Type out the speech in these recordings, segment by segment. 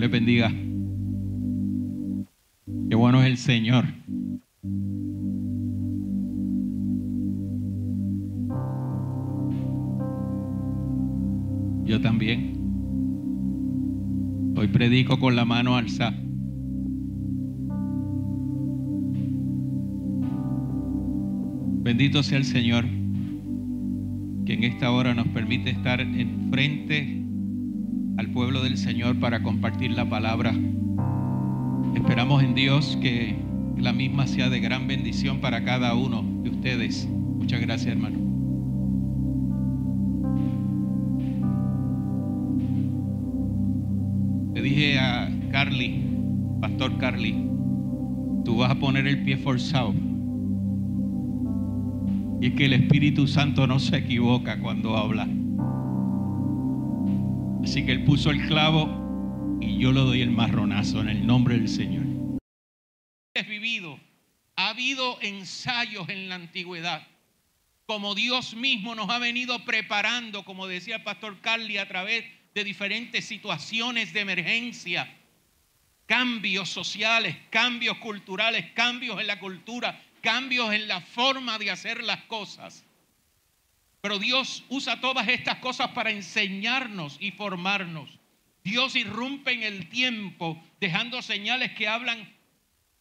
Dios le bendiga. Qué bueno es el Señor. Yo también. Hoy predico con la mano alzada. Bendito sea el Señor, que en esta hora nos permite estar en frente al pueblo del Señor para compartir la palabra. Esperamos en Dios que la misma sea de gran bendición para cada uno de ustedes. Muchas gracias, hermano. Le dije a Carly, Pastor Carly, tú vas a poner el pie forzado. Y es que el Espíritu Santo no se equivoca cuando habla. Así que él puso el clavo y yo le doy el marronazo en el nombre del Señor. Vivido, ha habido ensayos en la antigüedad, como Dios mismo nos ha venido preparando, como decía el pastor Carly, a través de diferentes situaciones de emergencia, cambios sociales, cambios culturales, cambios en la cultura, cambios en la forma de hacer las cosas. Pero Dios usa todas estas cosas para enseñarnos y formarnos. Dios irrumpe en el tiempo dejando señales que hablan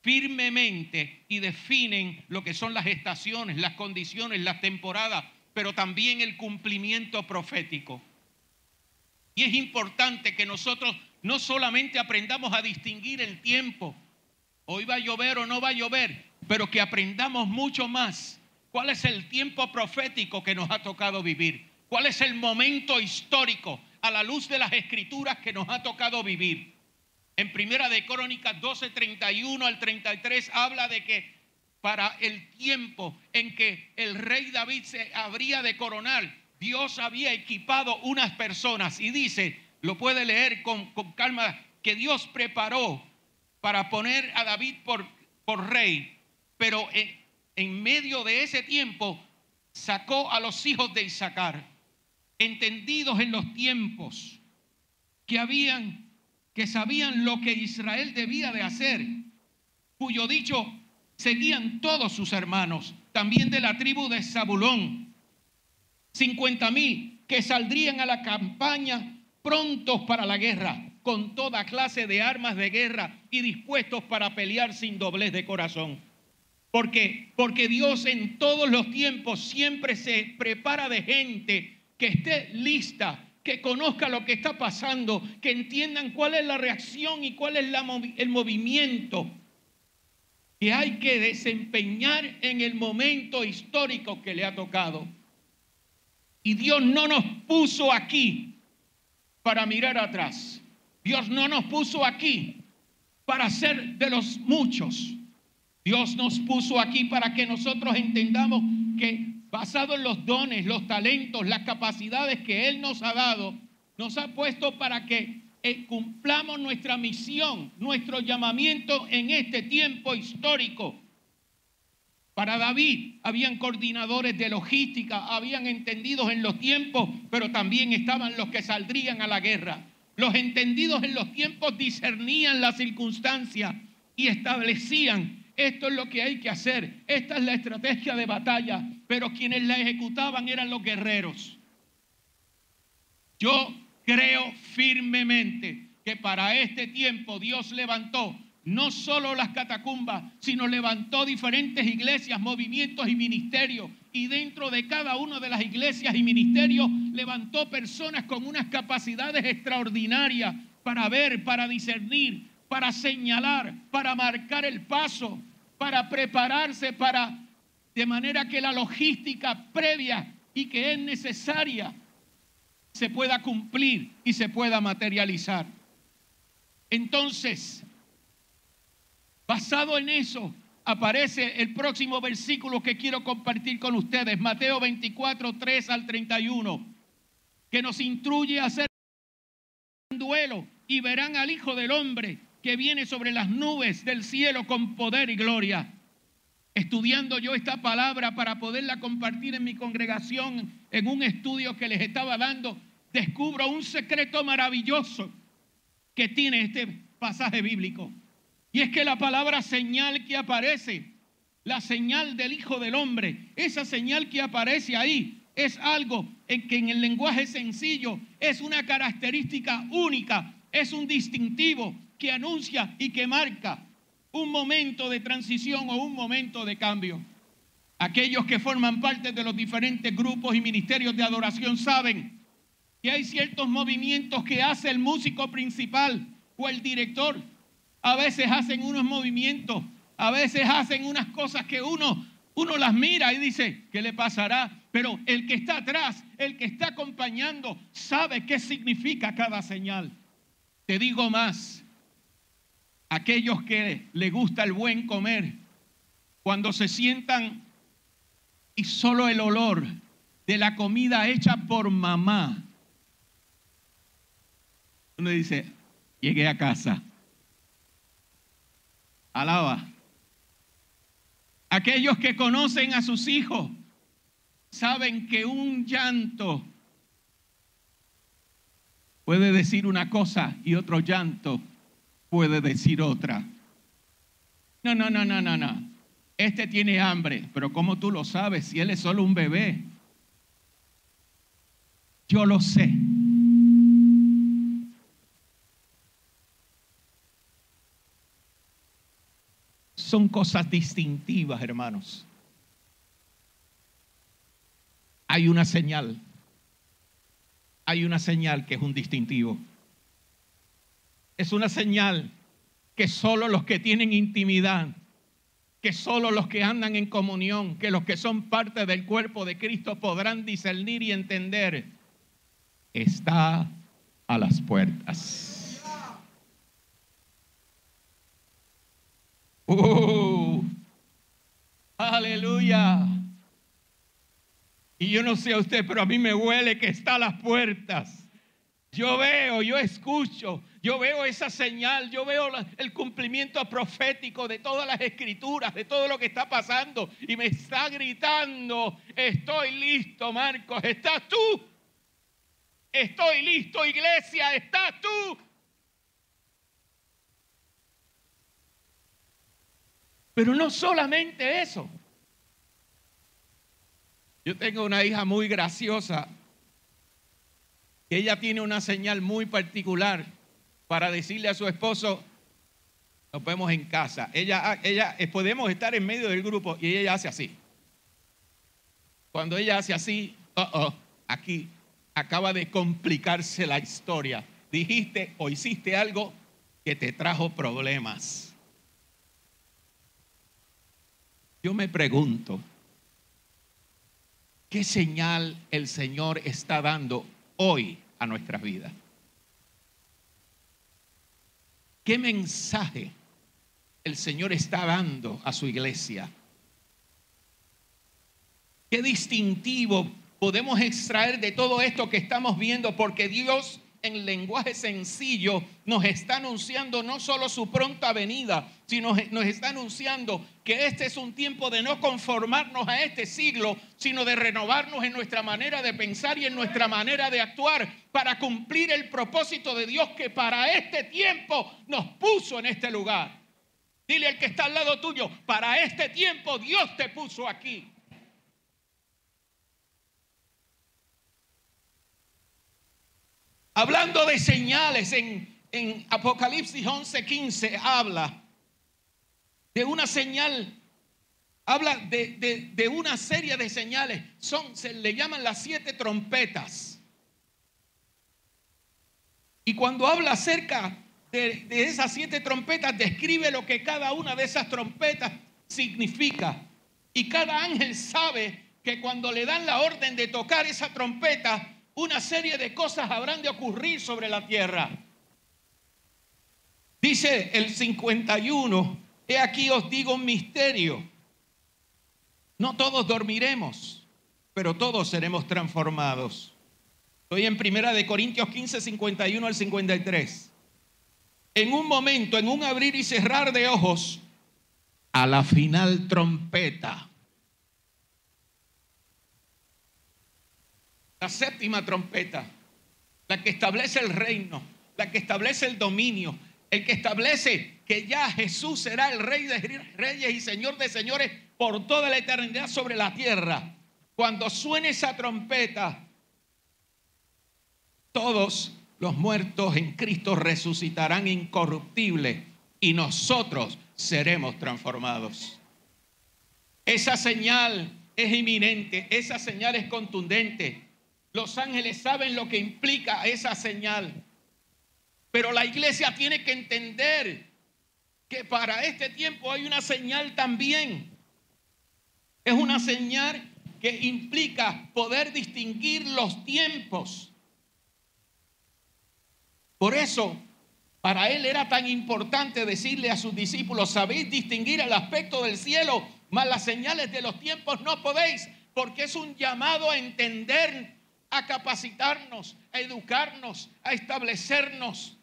firmemente y definen lo que son las estaciones, las condiciones, las temporadas, pero también el cumplimiento profético. Y es importante que nosotros no solamente aprendamos a distinguir el tiempo, hoy va a llover o no va a llover, pero que aprendamos mucho más ¿Cuál es el tiempo profético que nos ha tocado vivir? ¿Cuál es el momento histórico a la luz de las escrituras que nos ha tocado vivir? En Primera de Crónicas 12, 31 al 33 habla de que para el tiempo en que el rey David se habría de coronar, Dios había equipado unas personas y dice, lo puede leer con, calma, que Dios preparó para poner a David por, por rey, pero en, en medio de ese tiempo sacó a los hijos de Isaacar, entendidos en los tiempos, que habían, que sabían lo que Israel debía de hacer, cuyo dicho seguían todos sus hermanos, también de la tribu de Zabulón, 50 mil que saldrían a la campaña prontos para la guerra, con toda clase de armas de guerra y dispuestos para pelear sin doblez de corazón. Porque, porque Dios en todos los tiempos siempre se prepara de gente que esté lista, que conozca lo que está pasando, que entiendan cuál es la reacción y cuál es el movimiento que hay que desempeñar en el momento histórico que le ha tocado. Y Dios no nos puso aquí para mirar atrás. Dios no nos puso aquí para ser de los muchos. Dios nos puso aquí para que nosotros entendamos que basado en los dones, los talentos, las capacidades que Él nos ha dado, nos ha puesto para que eh, cumplamos nuestra misión, nuestro llamamiento en este tiempo histórico. Para David habían coordinadores de logística, habían entendidos en los tiempos, pero también estaban los que saldrían a la guerra. Los entendidos en los tiempos discernían las circunstancias y establecían esto es lo que hay que hacer, esta es la estrategia de batalla, pero quienes la ejecutaban eran los guerreros. Yo creo firmemente que para este tiempo Dios levantó no solo las catacumbas, sino levantó diferentes iglesias, movimientos y ministerios. Y dentro de cada una de las iglesias y ministerios levantó personas con unas capacidades extraordinarias para ver, para discernir, para señalar, para marcar el paso, para prepararse para de manera que la logística previa y que es necesaria se pueda cumplir y se pueda materializar. Entonces, basado en eso, aparece el próximo versículo que quiero compartir con ustedes, Mateo 24, 3 al 31, que nos instruye a hacer un duelo y verán al Hijo del Hombre que viene sobre las nubes del cielo con poder y gloria. Estudiando yo esta palabra para poderla compartir en mi congregación, en un estudio que les estaba dando, descubro un secreto maravilloso que tiene este pasaje bíblico. Y es que la palabra señal que aparece, la señal del Hijo del Hombre, esa señal que aparece ahí es algo en que en el lenguaje sencillo es una característica única, es un distintivo que anuncia y que marca un momento de transición o un momento de cambio. Aquellos que forman parte de los diferentes grupos y ministerios de adoración saben que hay ciertos movimientos que hace el músico principal o el director. A veces hacen unos movimientos, a veces hacen unas cosas que uno uno las mira y dice, ¿qué le pasará? Pero el que está atrás, el que está acompañando, sabe qué significa cada señal. Te digo más, aquellos que le gusta el buen comer, cuando se sientan y solo el olor de la comida hecha por mamá, uno dice, llegué a casa. Alaba. Aquellos que conocen a sus hijos saben que un llanto puede decir una cosa y otro llanto puede decir otra. No, no, no, no, no, no. Este tiene hambre, pero ¿cómo tú lo sabes si él es solo un bebé? Yo lo sé. Son cosas distintivas, hermanos. Hay una señal. Hay una señal que es un distintivo es una señal que solo los que tienen intimidad, que solo los que andan en comunión, que los que son parte del cuerpo de Cristo podrán discernir y entender, está a las puertas. Uh, aleluya. Y yo no sé a usted, pero a mí me huele que está a las puertas. Yo veo, yo escucho, yo veo esa señal, yo veo el cumplimiento profético de todas las escrituras, de todo lo que está pasando. Y me está gritando, estoy listo, Marcos, ¿estás tú? Estoy listo, iglesia, ¿estás tú? Pero no solamente eso. Yo tengo una hija muy graciosa, que ella tiene una señal muy particular para decirle a su esposo, nos vemos en casa. Ella, ella, eh, podemos estar en medio del grupo y ella hace así. Cuando ella hace así, oh, oh, aquí acaba de complicarse la historia. Dijiste o hiciste algo que te trajo problemas. Yo me pregunto, ¿qué señal el Señor está dando hoy a nuestras vidas? ¿Qué mensaje el Señor está dando a su iglesia? ¿Qué distintivo podemos extraer de todo esto que estamos viendo? Porque Dios en lenguaje sencillo nos está anunciando no solo su pronta venida, sino nos está anunciando que este es un tiempo de no conformarnos a este siglo, sino de renovarnos en nuestra manera de pensar y en nuestra manera de actuar para cumplir el propósito de Dios que para este tiempo nos puso en este lugar. Dile al que está al lado tuyo, para este tiempo Dios te puso aquí. Hablando de señales, en, en Apocalipsis 11:15 habla de una señal, habla de, una serie de señales, son, se le llaman las siete trompetas. Y cuando habla acerca de, de esas siete trompetas, describe lo que cada una de esas trompetas significa. Y cada ángel sabe que cuando le dan la orden de tocar esa trompeta, una serie de cosas habrán de ocurrir sobre la tierra. Dice el 51, He aquí os digo un misterio. No todos dormiremos, pero todos seremos transformados. Estoy en Primera de Corintios 15, 51 al 53. En un momento, en un abrir y cerrar de ojos, a la final trompeta. La séptima trompeta, la que establece el reino, la que establece el dominio, el que establece que ya Jesús será el rey de reyes y señor de señores por toda la eternidad sobre la tierra. Cuando suene esa trompeta, todos los muertos en Cristo resucitarán incorruptibles y nosotros seremos transformados. Esa señal es inminente, esa señal es contundente. Los ángeles saben lo que implica esa señal. Pero la iglesia tiene que entender que para este tiempo hay una señal también. Es una señal que implica poder distinguir los tiempos. Por eso, para él era tan importante decirle a sus discípulos, sabéis distinguir el aspecto del cielo, mas las señales de los tiempos no podéis, porque es un llamado a entender, a capacitarnos, a educarnos, a establecernos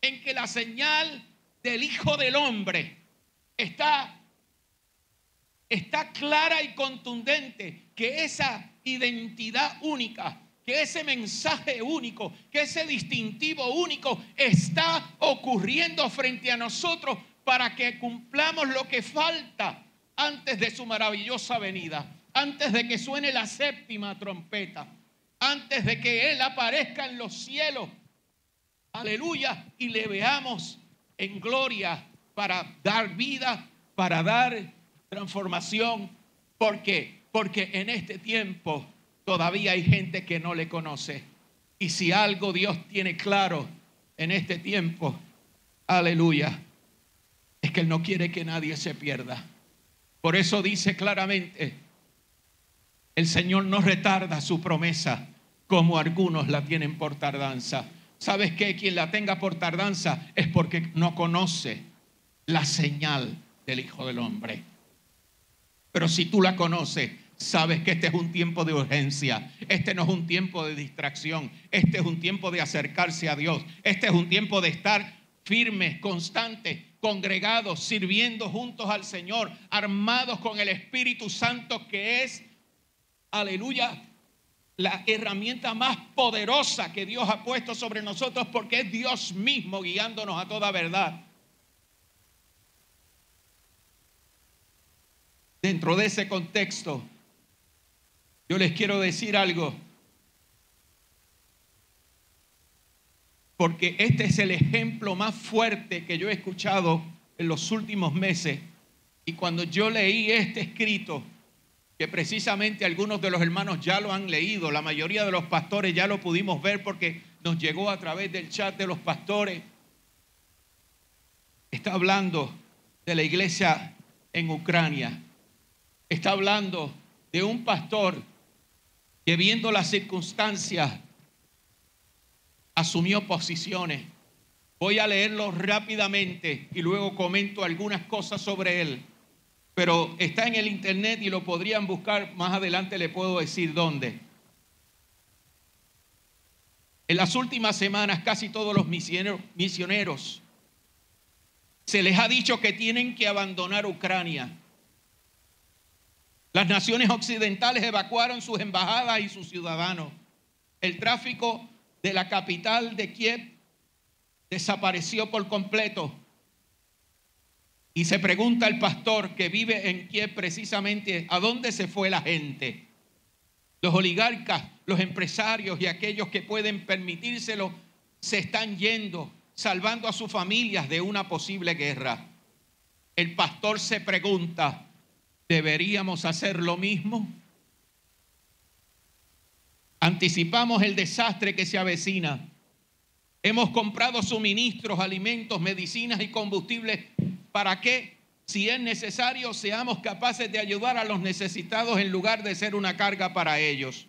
en que la señal del Hijo del Hombre está, está clara y contundente, que esa identidad única que ese mensaje único, que ese distintivo único está ocurriendo frente a nosotros para que cumplamos lo que falta antes de su maravillosa venida, antes de que suene la séptima trompeta, antes de que Él aparezca en los cielos. Aleluya. Y le veamos en gloria para dar vida, para dar transformación. ¿Por qué? Porque en este tiempo todavía hay gente que no le conoce. Y si algo Dios tiene claro en este tiempo, aleluya, es que Él no quiere que nadie se pierda. Por eso dice claramente, el Señor no retarda su promesa como algunos la tienen por tardanza. ¿Sabes qué? Quien la tenga por tardanza es porque no conoce la señal del Hijo del Hombre. Pero si tú la conoces, sabes que este es un tiempo de urgencia, este no es un tiempo de distracción, este es un tiempo de acercarse a Dios, este es un tiempo de estar firmes, constantes, congregados, sirviendo juntos al Señor, armados con el Espíritu Santo que es, aleluya, la herramienta más poderosa que Dios ha puesto sobre nosotros porque es Dios mismo guiándonos a toda verdad. Dentro de ese contexto, yo les quiero decir algo. Porque este es el ejemplo más fuerte que yo he escuchado en los últimos meses. Y cuando yo leí este escrito, que precisamente algunos de los hermanos ya lo han leído, la mayoría de los pastores ya lo pudimos ver porque nos llegó a través del chat de los pastores, está hablando de la iglesia en Ucrania, está hablando de un pastor que viendo las circunstancias asumió posiciones. Voy a leerlo rápidamente y luego comento algunas cosas sobre él. Pero está en el internet y lo podrían buscar. Más adelante le puedo decir dónde. En las últimas semanas casi todos los misioneros, se les ha dicho que tienen que abandonar Ucrania las naciones occidentales evacuaron sus embajadas y sus ciudadanos. El tráfico de la capital de Kiev desapareció por completo. Y se pregunta el pastor que vive en Kiev precisamente, ¿a dónde se fue la gente? Los oligarcas, los empresarios y aquellos que pueden permitírselo se están yendo, salvando a sus familias de una posible guerra. El pastor se pregunta, ¿Deberíamos hacer lo mismo? Anticipamos el desastre que se avecina. Hemos comprado suministros, alimentos, medicinas y combustibles para que, si es necesario, seamos capaces de ayudar a los necesitados en lugar de ser una carga para ellos.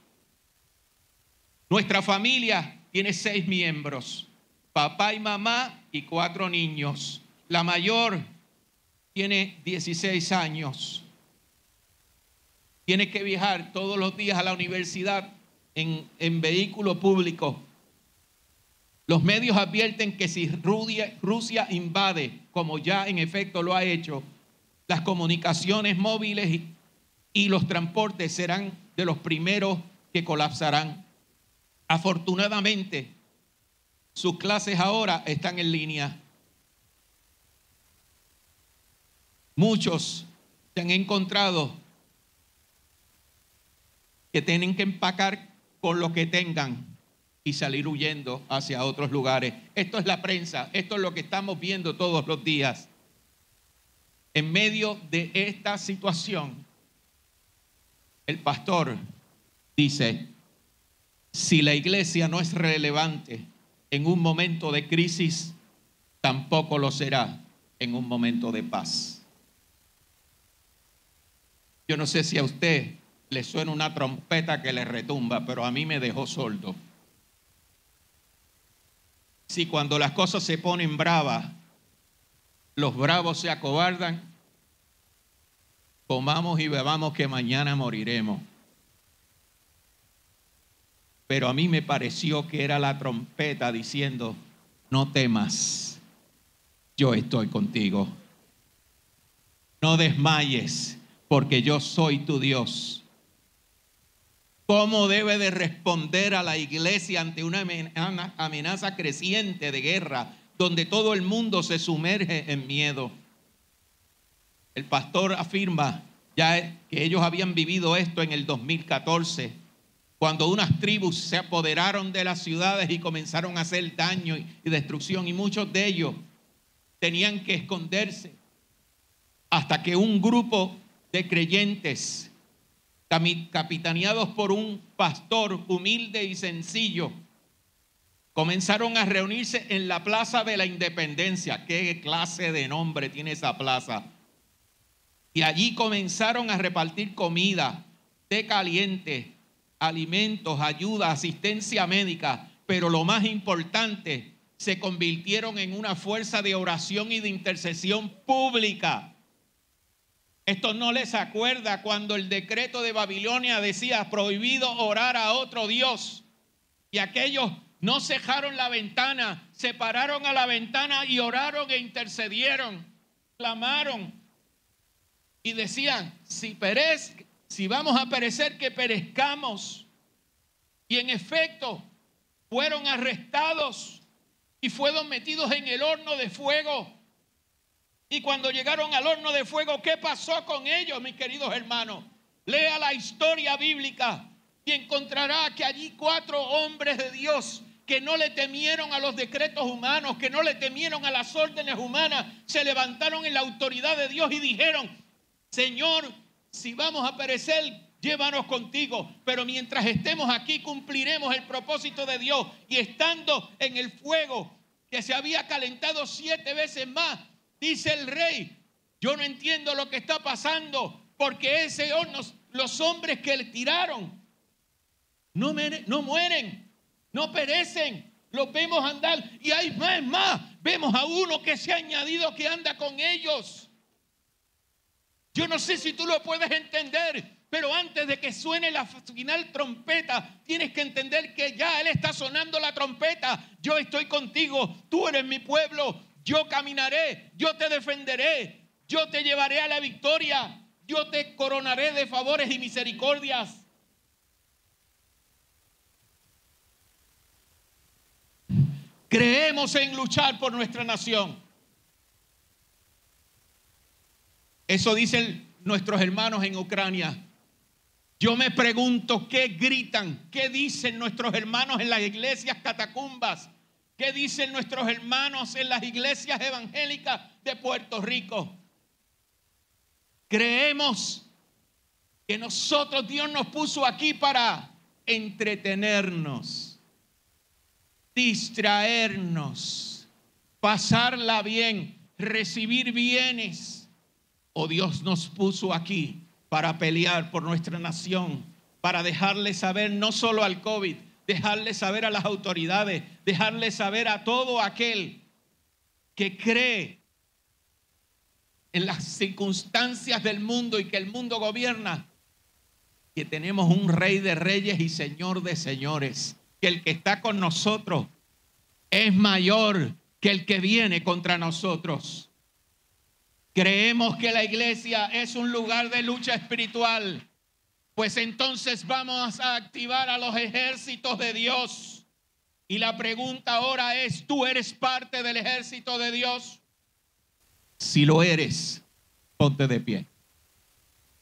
Nuestra familia tiene seis miembros, papá y mamá y cuatro niños. La mayor tiene 16 años tiene que viajar todos los días a la universidad en, en vehículo público. Los medios advierten que si Rusia invade, como ya en efecto lo ha hecho, las comunicaciones móviles y los transportes serán de los primeros que colapsarán. Afortunadamente, sus clases ahora están en línea. Muchos se han encontrado que tienen que empacar con lo que tengan y salir huyendo hacia otros lugares. Esto es la prensa, esto es lo que estamos viendo todos los días. En medio de esta situación, el pastor dice, si la iglesia no es relevante en un momento de crisis, tampoco lo será en un momento de paz. Yo no sé si a usted le suena una trompeta que le retumba, pero a mí me dejó sordo. Si cuando las cosas se ponen bravas, los bravos se acobardan, comamos y bebamos que mañana moriremos. Pero a mí me pareció que era la trompeta diciendo, no temas, yo estoy contigo. No desmayes, porque yo soy tu Dios. ¿Cómo debe de responder a la iglesia ante una amenaza creciente de guerra, donde todo el mundo se sumerge en miedo? El pastor afirma ya que ellos habían vivido esto en el 2014, cuando unas tribus se apoderaron de las ciudades y comenzaron a hacer daño y destrucción, y muchos de ellos tenían que esconderse hasta que un grupo de creyentes, capitaneados por un pastor humilde y sencillo, comenzaron a reunirse en la Plaza de la Independencia. ¿Qué clase de nombre tiene esa plaza? Y allí comenzaron a repartir comida, té caliente, alimentos, ayuda, asistencia médica, pero lo más importante, se convirtieron en una fuerza de oración y de intercesión pública esto no les acuerda cuando el decreto de Babilonia decía prohibido orar a otro Dios. Y aquellos no cejaron la ventana, se pararon a la ventana y oraron e intercedieron, clamaron y decían, si perez, si vamos a perecer, que perezcamos. Y en efecto, fueron arrestados y fueron metidos en el horno de fuego y cuando llegaron al horno de fuego, ¿qué pasó con ellos, mis queridos hermanos? Lea la historia bíblica y encontrará que allí cuatro hombres de Dios que no le temieron a los decretos humanos, que no le temieron a las órdenes humanas, se levantaron en la autoridad de Dios y dijeron, Señor, si vamos a perecer, llévanos contigo, pero mientras estemos aquí cumpliremos el propósito de Dios. Y estando en el fuego que se había calentado siete veces más, Dice el rey, yo no entiendo lo que está pasando porque ese horno, los hombres que le tiraron, no, no mueren, no perecen, los vemos andar y hay más, más, vemos a uno que se ha añadido que anda con ellos. Yo no sé si tú lo puedes entender, pero antes de que suene la final trompeta, tienes que entender que ya Él está sonando la trompeta. Yo estoy contigo, tú eres mi pueblo, yo caminaré, yo te defenderé, yo te llevaré a la victoria, yo te coronaré de favores y misericordias. Creemos en luchar por nuestra nación. Eso dicen nuestros hermanos en Ucrania. Yo me pregunto qué gritan, qué dicen nuestros hermanos en las iglesias catacumbas ¿Qué dicen nuestros hermanos en las iglesias evangélicas de Puerto Rico? Creemos que nosotros Dios nos puso aquí para entretenernos, distraernos, pasarla bien, recibir bienes. O Dios nos puso aquí para pelear por nuestra nación, para dejarle saber no solo al COVID, dejarle saber a las autoridades, dejarle saber a todo aquel que cree en las circunstancias del mundo y que el mundo gobierna, que tenemos un rey de reyes y señor de señores, que el que está con nosotros es mayor que el que viene contra nosotros. Creemos que la iglesia es un lugar de lucha espiritual pues entonces vamos a activar a los ejércitos de Dios Y la pregunta ahora es, ¿tú eres parte del ejército de Dios? Si lo eres, ponte de pie.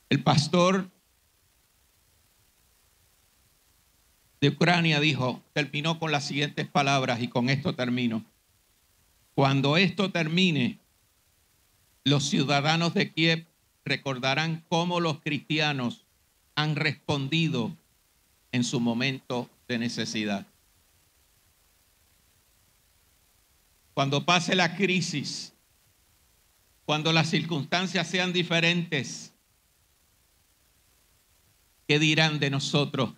El pastor de Ucrania dijo, terminó con las siguientes palabras y con esto termino. Cuando esto termine, los ciudadanos de Kiev recordarán cómo los cristianos han respondido en su momento de necesidad. Cuando pase la crisis, cuando las circunstancias sean diferentes, ¿qué dirán de nosotros?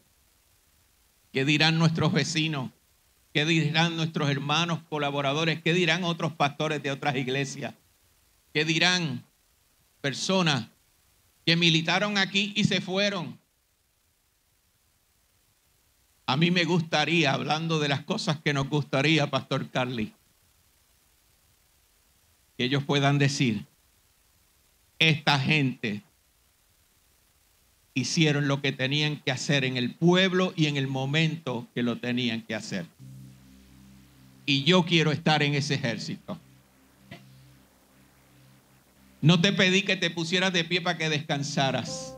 ¿Qué dirán nuestros vecinos? ¿Qué dirán nuestros hermanos colaboradores? ¿Qué dirán otros pastores de otras iglesias? ¿Qué dirán personas que militaron aquí y se fueron? A mí me gustaría, hablando de las cosas que nos gustaría, Pastor Carly, que ellos puedan decir, esta gente hicieron lo que tenían que hacer en el pueblo y en el momento que lo tenían que hacer. Y yo quiero estar en ese ejército. No te pedí que te pusieras de pie para que descansaras.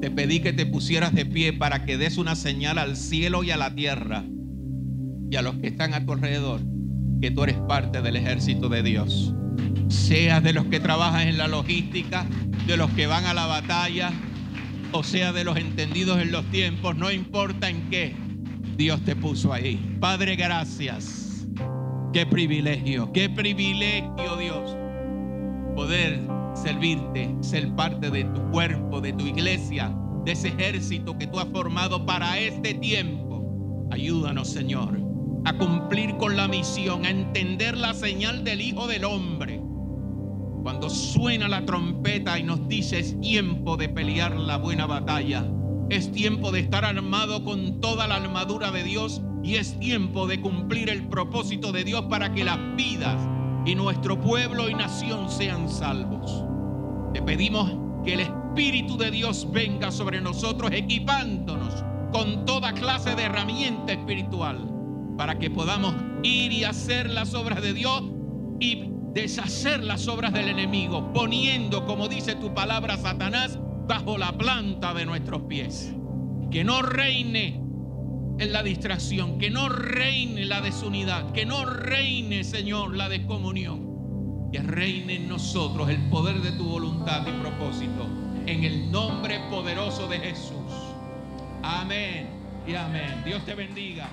Te pedí que te pusieras de pie para que des una señal al cielo y a la tierra y a los que están a tu alrededor que tú eres parte del ejército de Dios. Seas de los que trabajan en la logística, de los que van a la batalla, o sea de los entendidos en los tiempos, no importa en qué, Dios te puso ahí. Padre, gracias. Qué privilegio, qué privilegio Dios poder servirte, ser parte de tu cuerpo, de tu iglesia, de ese ejército que tú has formado para este tiempo. Ayúdanos, Señor, a cumplir con la misión, a entender la señal del Hijo del Hombre cuando suena la trompeta y nos dice es tiempo de pelear la buena batalla, es tiempo de estar armado con toda la armadura de Dios y es tiempo de cumplir el propósito de Dios para que las vidas y nuestro pueblo y nación sean salvos. Te pedimos que el Espíritu de Dios venga sobre nosotros equipándonos con toda clase de herramienta espiritual para que podamos ir y hacer las obras de Dios y deshacer las obras del enemigo, poniendo, como dice tu palabra, Satanás, bajo la planta de nuestros pies. Que no reine en la distracción, que no reine la desunidad, que no reine, Señor, la descomunión. Que reine en nosotros el poder de tu voluntad y propósito. En el nombre poderoso de Jesús. Amén y amén. Dios te bendiga.